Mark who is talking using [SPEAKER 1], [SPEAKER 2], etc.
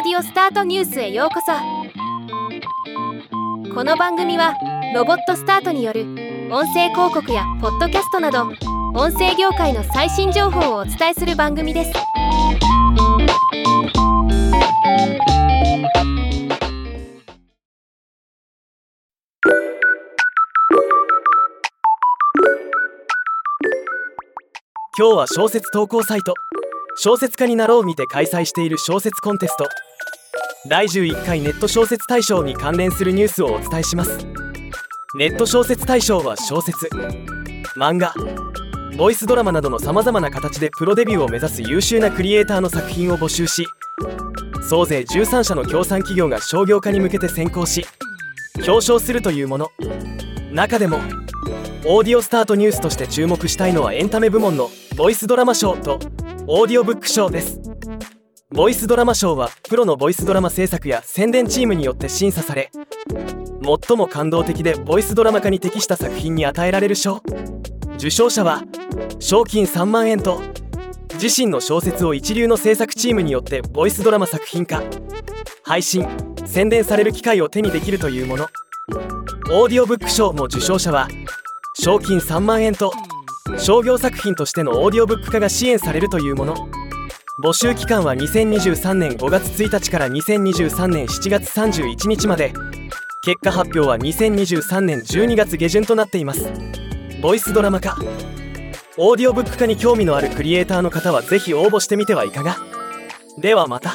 [SPEAKER 1] オスタートニュースへようこそ。この番組はロボットスタートによる音声広告やポッドキャストなど音声業界の最新情報をお伝えする番組です。
[SPEAKER 2] 今日は小説投稿サイト。小説家になろうにて開催している小説コンテスト。第11回ネット小説大賞に関連するニュースをお伝えします。ネット小説大賞は小説漫画ボイスドラマなどのさまざまな形でプロデビューを目指す優秀なクリエイターの作品を募集し総勢13社の協賛企業が商業化に向けて選考し表彰するというもの。中でもオーディオスタートニュースとして注目したいのはエンタメ部門のボイスドラマ賞とオーディオブック賞です。ボイスドラマ賞はプロのボイスドラマ制作や宣伝チームによって審査され最も感動的でボイスドラマ化に適した作品に与えられる賞。受賞者は賞金3万円と自身の小説を一流の制作チームによってボイスドラマ作品化。配信宣伝される機会を手にできるというもの。オーディオブック賞も受賞者は賞金3万円と商業作品としてのオーディオブック化が支援されるというもの。募集期間は2023年5月1日から2023年7月31日まで。結果発表は2023年12月下旬となっています。ボイスドラマ化。オーディオブック化に興味のあるクリエイターの方は是非応募してみてはいかが。ではまた。